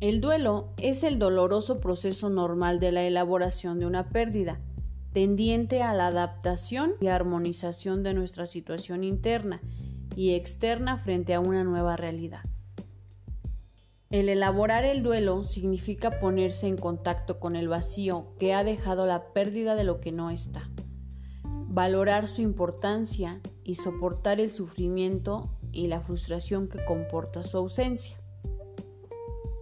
El duelo es el doloroso proceso normal de la elaboración de una pérdida, tendiente a la adaptación y armonización de nuestra situación interna y externa frente a una nueva realidad. El elaborar el duelo significa ponerse en contacto con el vacío que ha dejado la pérdida de lo que no está, valorar su importancia y soportar el sufrimiento y la frustración que comporta su ausencia.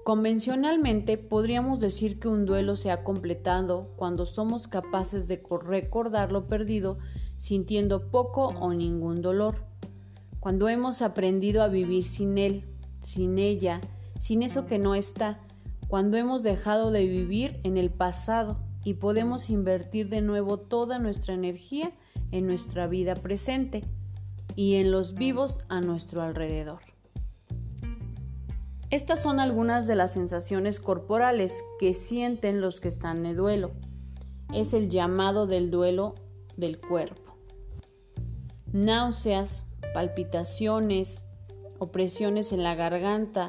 Convencionalmente podríamos decir que un duelo se ha completado cuando somos capaces de recordar lo perdido sintiendo poco o ningún dolor, cuando hemos aprendido a vivir sin él, sin ella, sin eso que no está, cuando hemos dejado de vivir en el pasado y podemos invertir de nuevo toda nuestra energía en nuestra vida presente y en los vivos a nuestro alrededor. Estas son algunas de las sensaciones corporales que sienten los que están en duelo. Es el llamado del duelo del cuerpo. Náuseas, palpitaciones, opresiones en la garganta,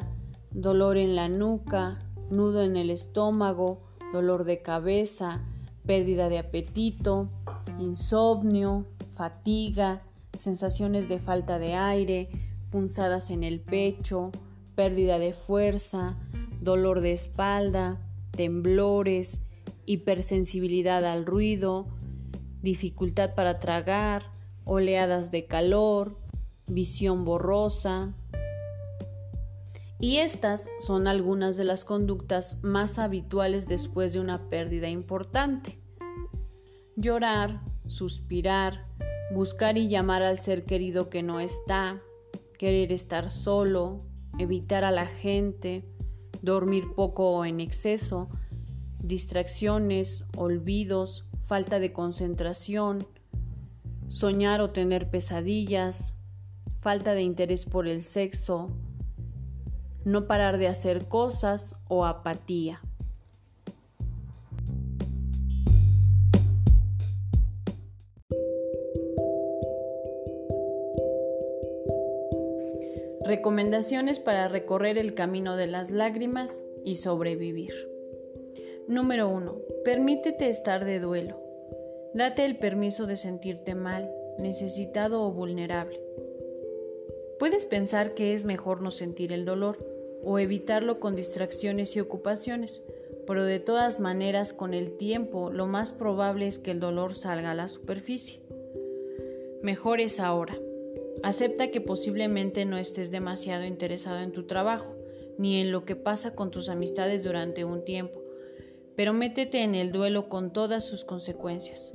dolor en la nuca, nudo en el estómago, dolor de cabeza, pérdida de apetito, insomnio, fatiga, sensaciones de falta de aire, punzadas en el pecho, pérdida de fuerza, dolor de espalda, temblores, hipersensibilidad al ruido, dificultad para tragar, oleadas de calor, visión borrosa. Y estas son algunas de las conductas más habituales después de una pérdida importante. Llorar, suspirar, buscar y llamar al ser querido que no está, querer estar solo, evitar a la gente, dormir poco o en exceso, distracciones, olvidos, falta de concentración, soñar o tener pesadillas, falta de interés por el sexo, no parar de hacer cosas o apatía. Recomendaciones para recorrer el camino de las lágrimas y sobrevivir. Número 1. Permítete estar de duelo. Date el permiso de sentirte mal, necesitado o vulnerable. Puedes pensar que es mejor no sentir el dolor o evitarlo con distracciones y ocupaciones, pero de todas maneras con el tiempo lo más probable es que el dolor salga a la superficie. Mejor es ahora. Acepta que posiblemente no estés demasiado interesado en tu trabajo, ni en lo que pasa con tus amistades durante un tiempo, pero métete en el duelo con todas sus consecuencias.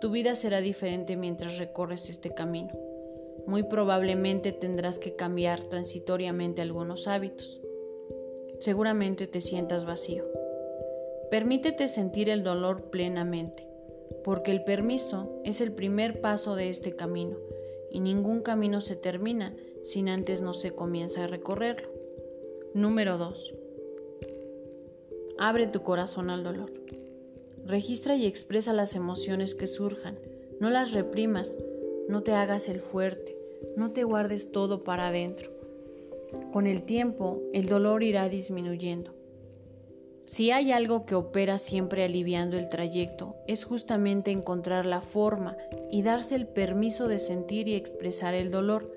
Tu vida será diferente mientras recorres este camino. Muy probablemente tendrás que cambiar transitoriamente algunos hábitos. Seguramente te sientas vacío. Permítete sentir el dolor plenamente, porque el permiso es el primer paso de este camino y ningún camino se termina sin antes no se comienza a recorrerlo. Número 2. Abre tu corazón al dolor. Registra y expresa las emociones que surjan. No las reprimas, no te hagas el fuerte, no te guardes todo para adentro. Con el tiempo, el dolor irá disminuyendo. Si hay algo que opera siempre aliviando el trayecto, es justamente encontrar la forma y darse el permiso de sentir y expresar el dolor,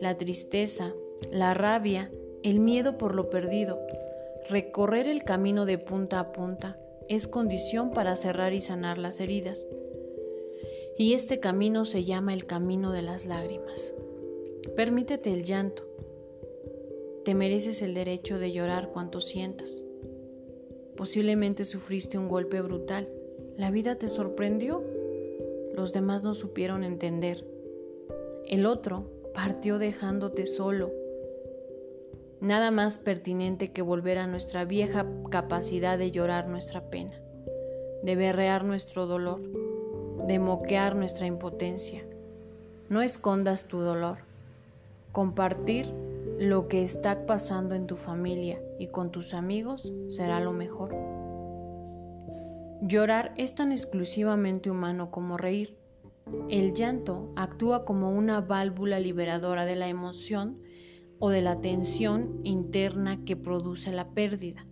la tristeza, la rabia, el miedo por lo perdido. Recorrer el camino de punta a punta es condición para cerrar y sanar las heridas. Y este camino se llama el camino de las lágrimas. Permítete el llanto. Te mereces el derecho de llorar cuanto sientas. Posiblemente sufriste un golpe brutal. La vida te sorprendió. Los demás no supieron entender. El otro partió dejándote solo. Nada más pertinente que volver a nuestra vieja capacidad de llorar nuestra pena, de berrear nuestro dolor, de moquear nuestra impotencia. No escondas tu dolor. Compartir lo que está pasando en tu familia y con tus amigos será lo mejor. Llorar es tan exclusivamente humano como reír. El llanto actúa como una válvula liberadora de la emoción o de la tensión interna que produce la pérdida.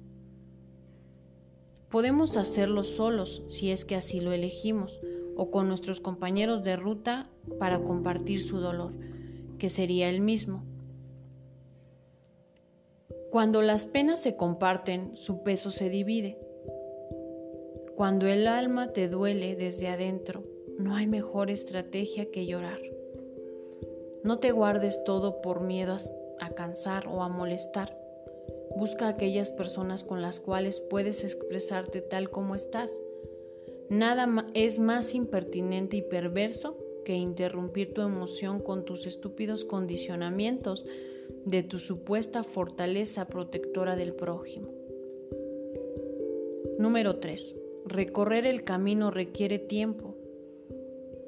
Podemos hacerlo solos si es que así lo elegimos, o con nuestros compañeros de ruta para compartir su dolor, que sería el mismo. Cuando las penas se comparten, su peso se divide. Cuando el alma te duele desde adentro, no hay mejor estrategia que llorar. No te guardes todo por miedo a cansar o a molestar. Busca aquellas personas con las cuales puedes expresarte tal como estás. Nada es más impertinente y perverso que interrumpir tu emoción con tus estúpidos condicionamientos de tu supuesta fortaleza protectora del prójimo. Número 3. Recorrer el camino requiere tiempo.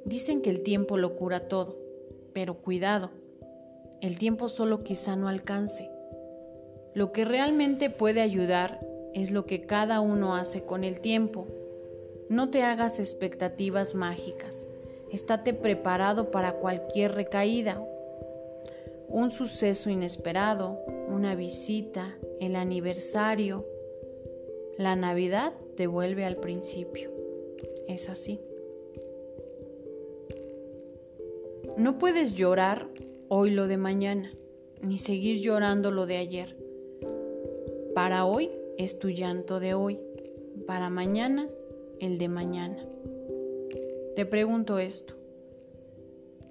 Dicen que el tiempo lo cura todo, pero cuidado, el tiempo solo quizá no alcance. Lo que realmente puede ayudar es lo que cada uno hace con el tiempo. No te hagas expectativas mágicas. Estate preparado para cualquier recaída. Un suceso inesperado, una visita, el aniversario. La Navidad te vuelve al principio. Es así. No puedes llorar hoy lo de mañana, ni seguir llorando lo de ayer. Para hoy es tu llanto de hoy, para mañana el de mañana. Te pregunto esto.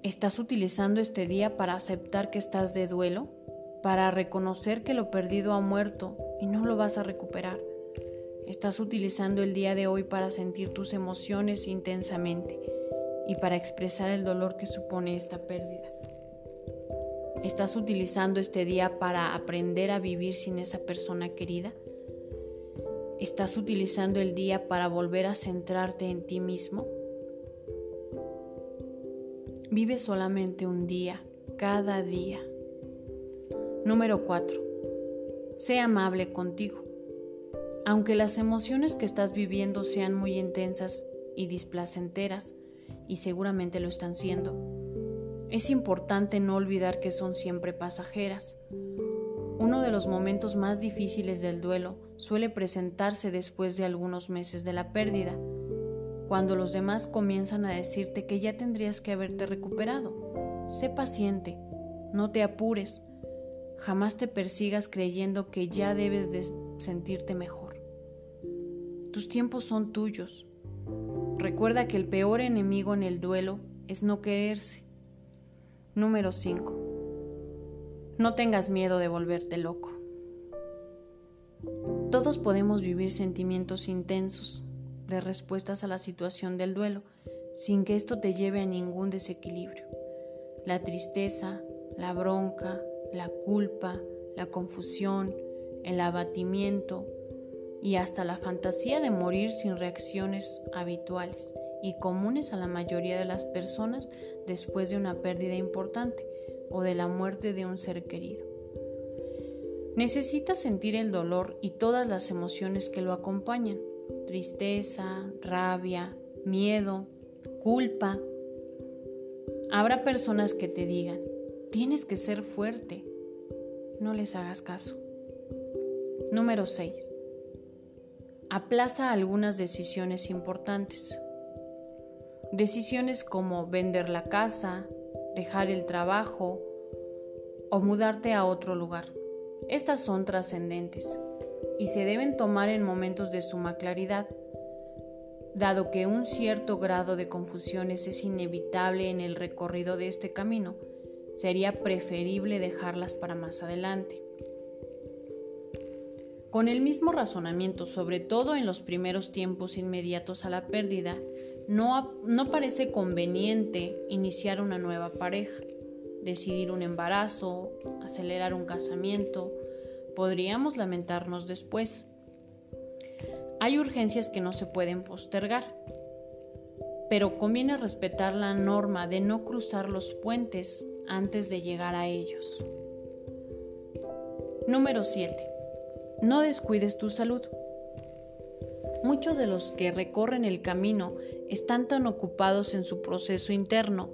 ¿Estás utilizando este día para aceptar que estás de duelo? ¿Para reconocer que lo perdido ha muerto y no lo vas a recuperar? ¿Estás utilizando el día de hoy para sentir tus emociones intensamente y para expresar el dolor que supone esta pérdida? ¿Estás utilizando este día para aprender a vivir sin esa persona querida? ¿Estás utilizando el día para volver a centrarte en ti mismo? Vive solamente un día, cada día. Número 4. Sé amable contigo. Aunque las emociones que estás viviendo sean muy intensas y displacenteras, y seguramente lo están siendo, es importante no olvidar que son siempre pasajeras. Uno de los momentos más difíciles del duelo suele presentarse después de algunos meses de la pérdida, cuando los demás comienzan a decirte que ya tendrías que haberte recuperado. Sé paciente, no te apures, jamás te persigas creyendo que ya debes de sentirte mejor. Tus tiempos son tuyos. Recuerda que el peor enemigo en el duelo es no quererse. Número 5. No tengas miedo de volverte loco. Todos podemos vivir sentimientos intensos de respuestas a la situación del duelo sin que esto te lleve a ningún desequilibrio. La tristeza, la bronca, la culpa, la confusión, el abatimiento y hasta la fantasía de morir sin reacciones habituales y comunes a la mayoría de las personas después de una pérdida importante o de la muerte de un ser querido. Necesitas sentir el dolor y todas las emociones que lo acompañan, tristeza, rabia, miedo, culpa. Habrá personas que te digan, tienes que ser fuerte. No les hagas caso. Número 6. Aplaza algunas decisiones importantes. Decisiones como vender la casa, dejar el trabajo o mudarte a otro lugar. Estas son trascendentes y se deben tomar en momentos de suma claridad, dado que un cierto grado de confusiones es inevitable en el recorrido de este camino, sería preferible dejarlas para más adelante. Con el mismo razonamiento, sobre todo en los primeros tiempos inmediatos a la pérdida, no, no parece conveniente iniciar una nueva pareja, decidir un embarazo, acelerar un casamiento. Podríamos lamentarnos después. Hay urgencias que no se pueden postergar, pero conviene respetar la norma de no cruzar los puentes antes de llegar a ellos. Número 7. No descuides tu salud. Muchos de los que recorren el camino están tan ocupados en su proceso interno,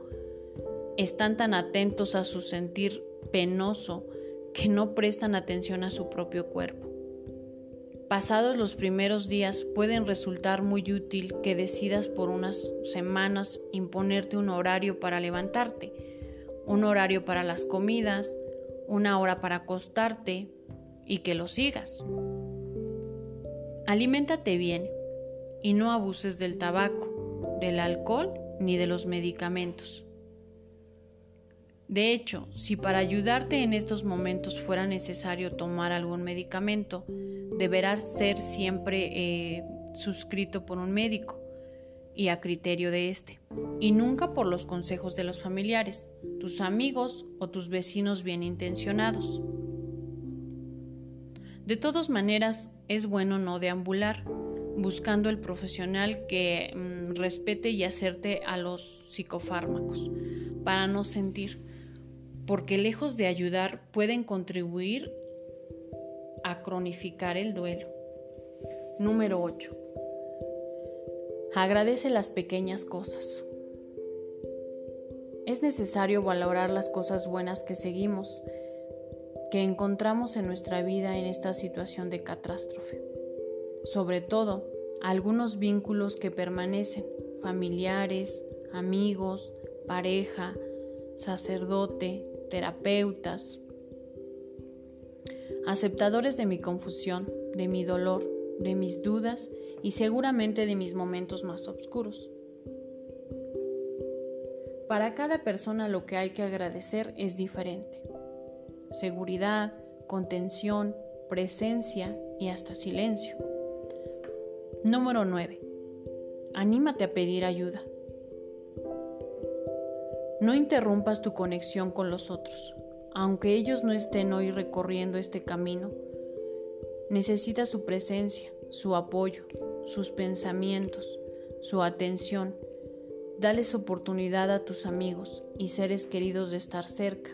están tan atentos a su sentir penoso, que no prestan atención a su propio cuerpo. Pasados los primeros días pueden resultar muy útil que decidas por unas semanas imponerte un horario para levantarte, un horario para las comidas, una hora para acostarte y que lo sigas. Aliméntate bien y no abuses del tabaco, del alcohol ni de los medicamentos. De hecho, si para ayudarte en estos momentos fuera necesario tomar algún medicamento, deberá ser siempre eh, suscrito por un médico y a criterio de éste, y nunca por los consejos de los familiares, tus amigos o tus vecinos bien intencionados. De todas maneras, es bueno no deambular, buscando el profesional que mm, respete y acerte a los psicofármacos, para no sentir, porque lejos de ayudar pueden contribuir a cronificar el duelo. Número 8. Agradece las pequeñas cosas. Es necesario valorar las cosas buenas que seguimos, que encontramos en nuestra vida en esta situación de catástrofe. Sobre todo, algunos vínculos que permanecen, familiares, amigos, pareja, sacerdote, terapeutas, aceptadores de mi confusión, de mi dolor, de mis dudas y seguramente de mis momentos más oscuros. Para cada persona lo que hay que agradecer es diferente. Seguridad, contención, presencia y hasta silencio. Número 9. Anímate a pedir ayuda. No interrumpas tu conexión con los otros, aunque ellos no estén hoy recorriendo este camino. Necesitas su presencia, su apoyo, sus pensamientos, su atención. Dales oportunidad a tus amigos y seres queridos de estar cerca.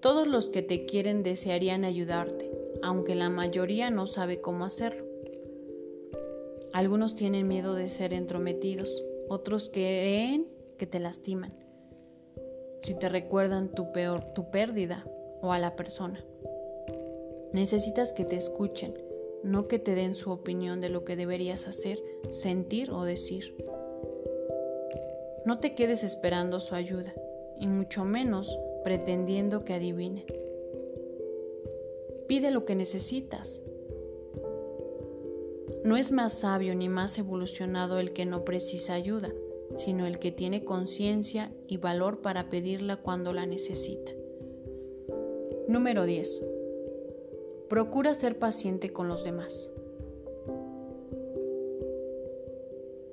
Todos los que te quieren desearían ayudarte, aunque la mayoría no sabe cómo hacerlo. Algunos tienen miedo de ser entrometidos, otros creen que te lastiman si te recuerdan tu peor, tu pérdida o a la persona. Necesitas que te escuchen, no que te den su opinión de lo que deberías hacer, sentir o decir. No te quedes esperando su ayuda, y mucho menos pretendiendo que adivinen. Pide lo que necesitas. No es más sabio ni más evolucionado el que no precisa ayuda, sino el que tiene conciencia y valor para pedirla cuando la necesita. Número 10. Procura ser paciente con los demás.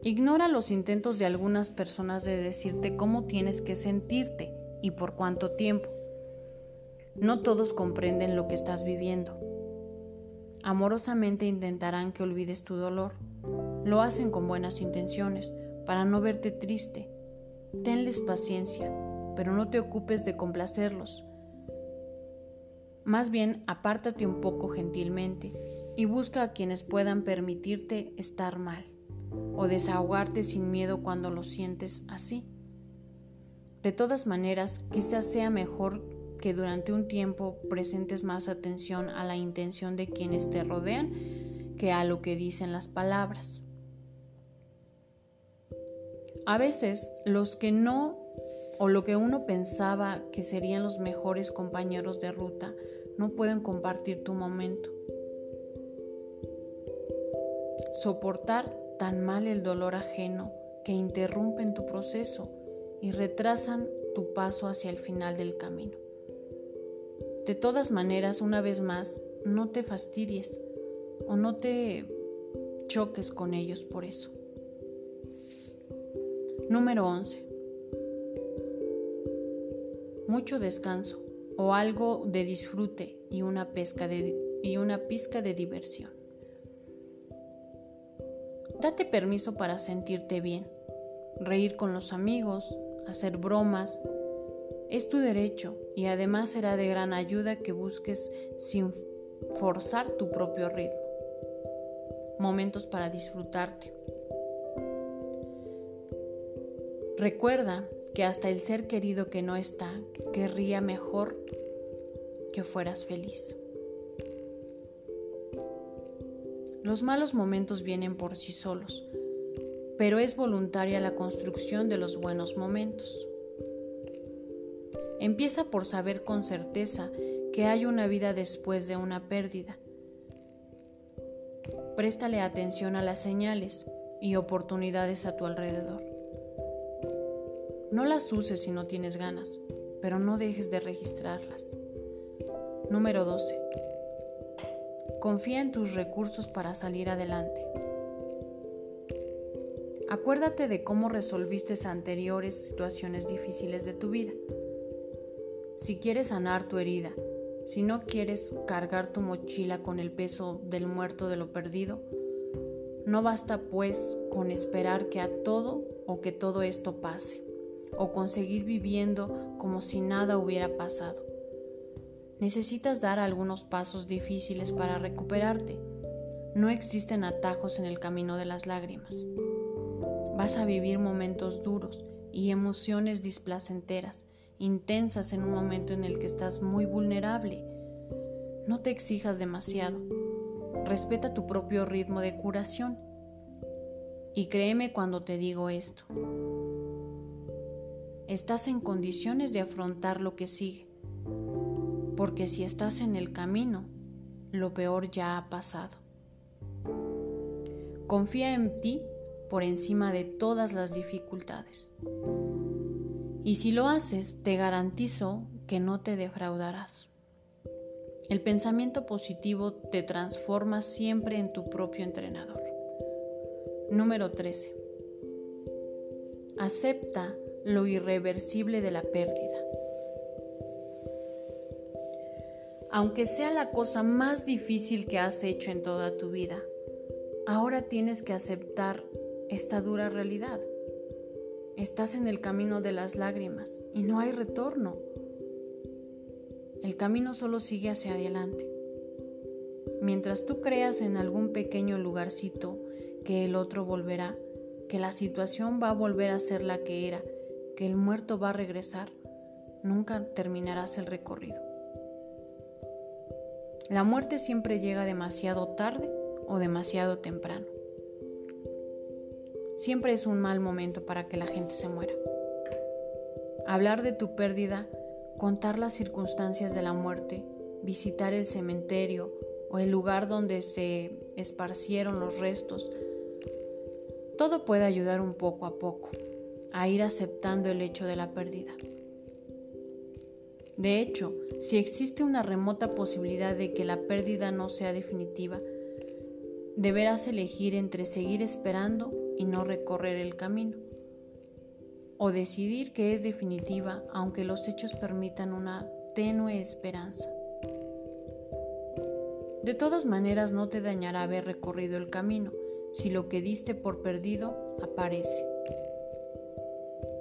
Ignora los intentos de algunas personas de decirte cómo tienes que sentirte y por cuánto tiempo. No todos comprenden lo que estás viviendo. Amorosamente intentarán que olvides tu dolor. Lo hacen con buenas intenciones, para no verte triste. Tenles paciencia, pero no te ocupes de complacerlos. Más bien, apártate un poco gentilmente y busca a quienes puedan permitirte estar mal o desahogarte sin miedo cuando lo sientes así. De todas maneras, quizás sea mejor que durante un tiempo presentes más atención a la intención de quienes te rodean que a lo que dicen las palabras. A veces los que no o lo que uno pensaba que serían los mejores compañeros de ruta no pueden compartir tu momento. Soportar tan mal el dolor ajeno que interrumpen tu proceso y retrasan tu paso hacia el final del camino. De todas maneras, una vez más, no te fastidies o no te choques con ellos por eso. Número 11. Mucho descanso o algo de disfrute y una, y una pizca de diversión. Date permiso para sentirte bien, reír con los amigos, hacer bromas. Es tu derecho y además será de gran ayuda que busques sin forzar tu propio ritmo. Momentos para disfrutarte. Recuerda que hasta el ser querido que no está querría mejor que fueras feliz. Los malos momentos vienen por sí solos, pero es voluntaria la construcción de los buenos momentos. Empieza por saber con certeza que hay una vida después de una pérdida. Préstale atención a las señales y oportunidades a tu alrededor. No las uses si no tienes ganas, pero no dejes de registrarlas. Número 12. Confía en tus recursos para salir adelante. Acuérdate de cómo resolviste anteriores situaciones difíciles de tu vida. Si quieres sanar tu herida, si no quieres cargar tu mochila con el peso del muerto de lo perdido, no basta pues con esperar que a todo o que todo esto pase, o conseguir viviendo como si nada hubiera pasado. Necesitas dar algunos pasos difíciles para recuperarte. No existen atajos en el camino de las lágrimas. Vas a vivir momentos duros y emociones displacenteras intensas en un momento en el que estás muy vulnerable. No te exijas demasiado. Respeta tu propio ritmo de curación. Y créeme cuando te digo esto. Estás en condiciones de afrontar lo que sigue. Porque si estás en el camino, lo peor ya ha pasado. Confía en ti por encima de todas las dificultades. Y si lo haces, te garantizo que no te defraudarás. El pensamiento positivo te transforma siempre en tu propio entrenador. Número 13. Acepta lo irreversible de la pérdida. Aunque sea la cosa más difícil que has hecho en toda tu vida, ahora tienes que aceptar esta dura realidad. Estás en el camino de las lágrimas y no hay retorno. El camino solo sigue hacia adelante. Mientras tú creas en algún pequeño lugarcito que el otro volverá, que la situación va a volver a ser la que era, que el muerto va a regresar, nunca terminarás el recorrido. La muerte siempre llega demasiado tarde o demasiado temprano. Siempre es un mal momento para que la gente se muera. Hablar de tu pérdida, contar las circunstancias de la muerte, visitar el cementerio o el lugar donde se esparcieron los restos, todo puede ayudar un poco a poco a ir aceptando el hecho de la pérdida. De hecho, si existe una remota posibilidad de que la pérdida no sea definitiva, deberás elegir entre seguir esperando y no recorrer el camino, o decidir que es definitiva aunque los hechos permitan una tenue esperanza. De todas maneras no te dañará haber recorrido el camino si lo que diste por perdido aparece.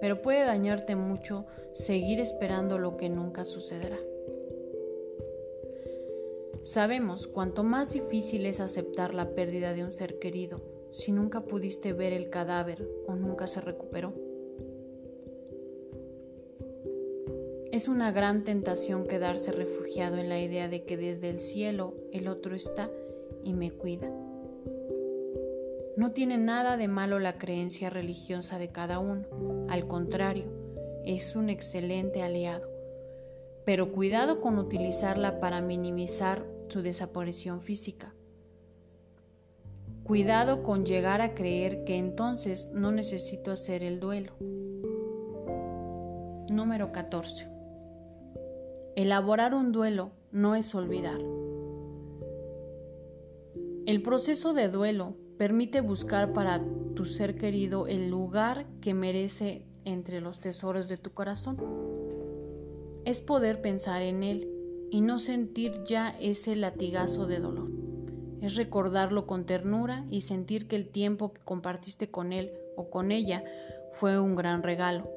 Pero puede dañarte mucho seguir esperando lo que nunca sucederá. Sabemos cuanto más difícil es aceptar la pérdida de un ser querido, si nunca pudiste ver el cadáver o nunca se recuperó? Es una gran tentación quedarse refugiado en la idea de que desde el cielo el otro está y me cuida. No tiene nada de malo la creencia religiosa de cada uno, al contrario, es un excelente aliado. Pero cuidado con utilizarla para minimizar su desaparición física. Cuidado con llegar a creer que entonces no necesito hacer el duelo. Número 14. Elaborar un duelo no es olvidar. El proceso de duelo permite buscar para tu ser querido el lugar que merece entre los tesoros de tu corazón. Es poder pensar en él y no sentir ya ese latigazo de dolor es recordarlo con ternura y sentir que el tiempo que compartiste con él o con ella fue un gran regalo.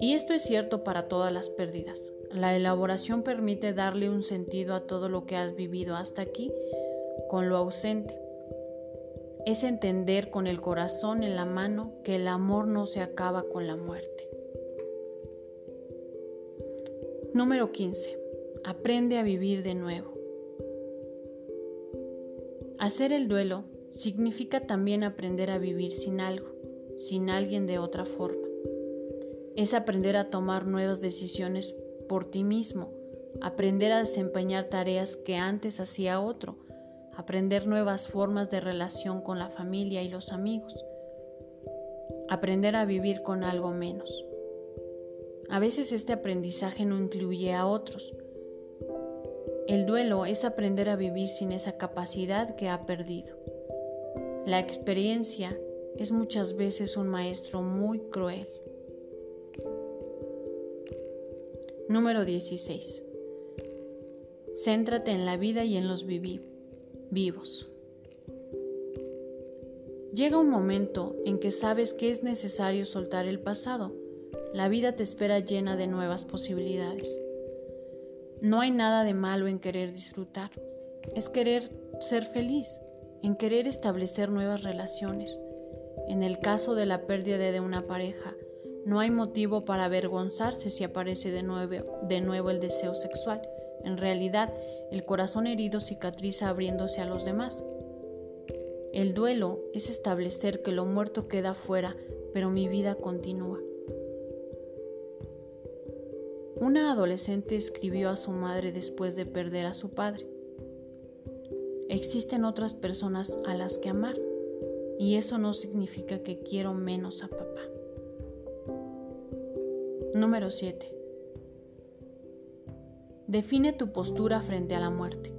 Y esto es cierto para todas las pérdidas. La elaboración permite darle un sentido a todo lo que has vivido hasta aquí con lo ausente. Es entender con el corazón en la mano que el amor no se acaba con la muerte. Número 15. Aprende a vivir de nuevo. Hacer el duelo significa también aprender a vivir sin algo, sin alguien de otra forma. Es aprender a tomar nuevas decisiones por ti mismo, aprender a desempeñar tareas que antes hacía otro, aprender nuevas formas de relación con la familia y los amigos, aprender a vivir con algo menos. A veces este aprendizaje no incluye a otros. El duelo es aprender a vivir sin esa capacidad que ha perdido. La experiencia es muchas veces un maestro muy cruel. Número 16. Céntrate en la vida y en los vivos. Llega un momento en que sabes que es necesario soltar el pasado. La vida te espera llena de nuevas posibilidades. No hay nada de malo en querer disfrutar. Es querer ser feliz, en querer establecer nuevas relaciones. En el caso de la pérdida de una pareja, no hay motivo para avergonzarse si aparece de nuevo, de nuevo el deseo sexual. En realidad, el corazón herido cicatriza abriéndose a los demás. El duelo es establecer que lo muerto queda fuera, pero mi vida continúa. Una adolescente escribió a su madre después de perder a su padre. Existen otras personas a las que amar, y eso no significa que quiero menos a papá. Número 7. Define tu postura frente a la muerte.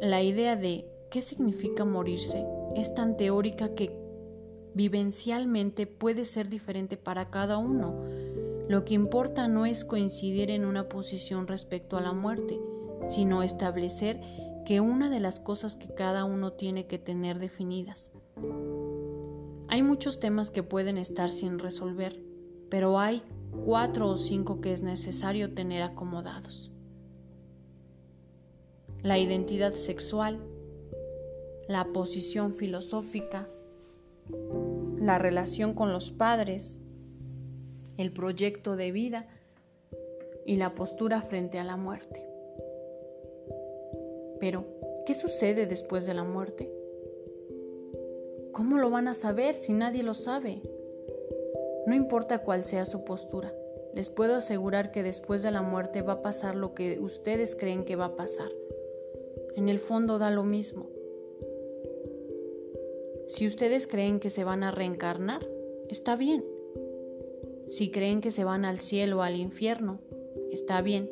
La idea de qué significa morirse es tan teórica que vivencialmente puede ser diferente para cada uno. Lo que importa no es coincidir en una posición respecto a la muerte, sino establecer que una de las cosas que cada uno tiene que tener definidas. Hay muchos temas que pueden estar sin resolver, pero hay cuatro o cinco que es necesario tener acomodados. La identidad sexual, la posición filosófica, la relación con los padres, el proyecto de vida y la postura frente a la muerte. Pero, ¿qué sucede después de la muerte? ¿Cómo lo van a saber si nadie lo sabe? No importa cuál sea su postura, les puedo asegurar que después de la muerte va a pasar lo que ustedes creen que va a pasar. En el fondo da lo mismo. Si ustedes creen que se van a reencarnar, está bien. Si creen que se van al cielo o al infierno, está bien.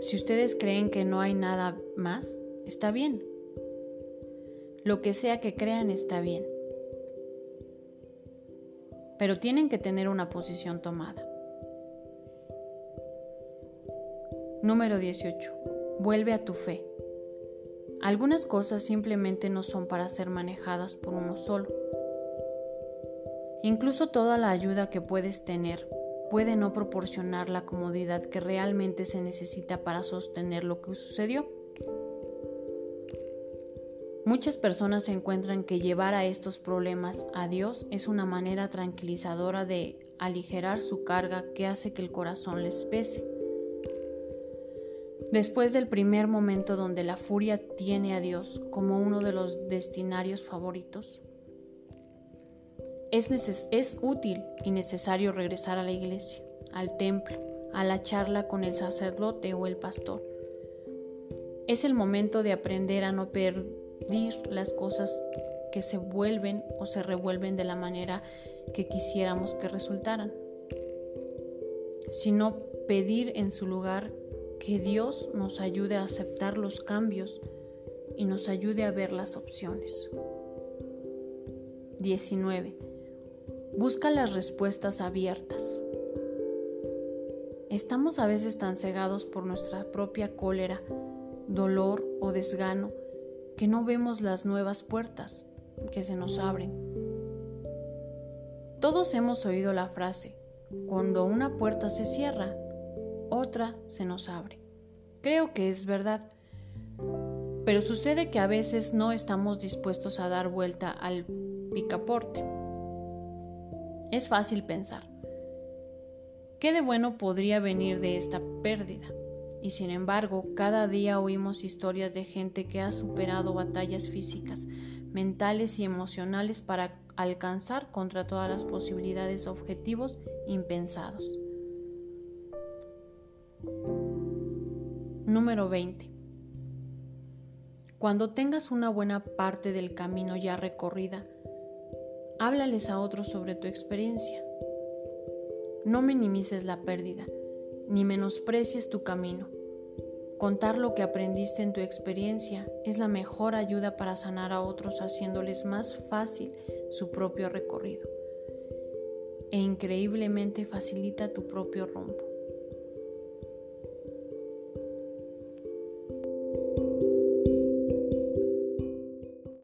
Si ustedes creen que no hay nada más, está bien. Lo que sea que crean está bien pero tienen que tener una posición tomada. Número 18. Vuelve a tu fe. Algunas cosas simplemente no son para ser manejadas por uno solo. Incluso toda la ayuda que puedes tener puede no proporcionar la comodidad que realmente se necesita para sostener lo que sucedió. Muchas personas encuentran que llevar a estos problemas a Dios es una manera tranquilizadora de aligerar su carga que hace que el corazón les pese. Después del primer momento donde la furia tiene a Dios como uno de los destinarios favoritos, es, es útil y necesario regresar a la iglesia, al templo, a la charla con el sacerdote o el pastor. Es el momento de aprender a no perder las cosas que se vuelven o se revuelven de la manera que quisiéramos que resultaran, sino pedir en su lugar que Dios nos ayude a aceptar los cambios y nos ayude a ver las opciones. 19. Busca las respuestas abiertas. Estamos a veces tan cegados por nuestra propia cólera, dolor o desgano que no vemos las nuevas puertas que se nos abren. Todos hemos oído la frase, cuando una puerta se cierra, otra se nos abre. Creo que es verdad, pero sucede que a veces no estamos dispuestos a dar vuelta al picaporte. Es fácil pensar, ¿Qué de bueno podría venir de esta pérdida? Y sin embargo, cada día oímos historias de gente que ha superado batallas físicas, mentales y emocionales para alcanzar contra todas las posibilidades objetivos impensados. Número 20. Cuando tengas una buena parte del camino ya recorrida, háblales a otros sobre tu experiencia. No minimices la pérdida, ni menosprecies tu camino. Contar lo que aprendiste en tu experiencia es la mejor ayuda para sanar a otros haciéndoles más fácil su propio recorrido e increíblemente facilita tu propio rumbo.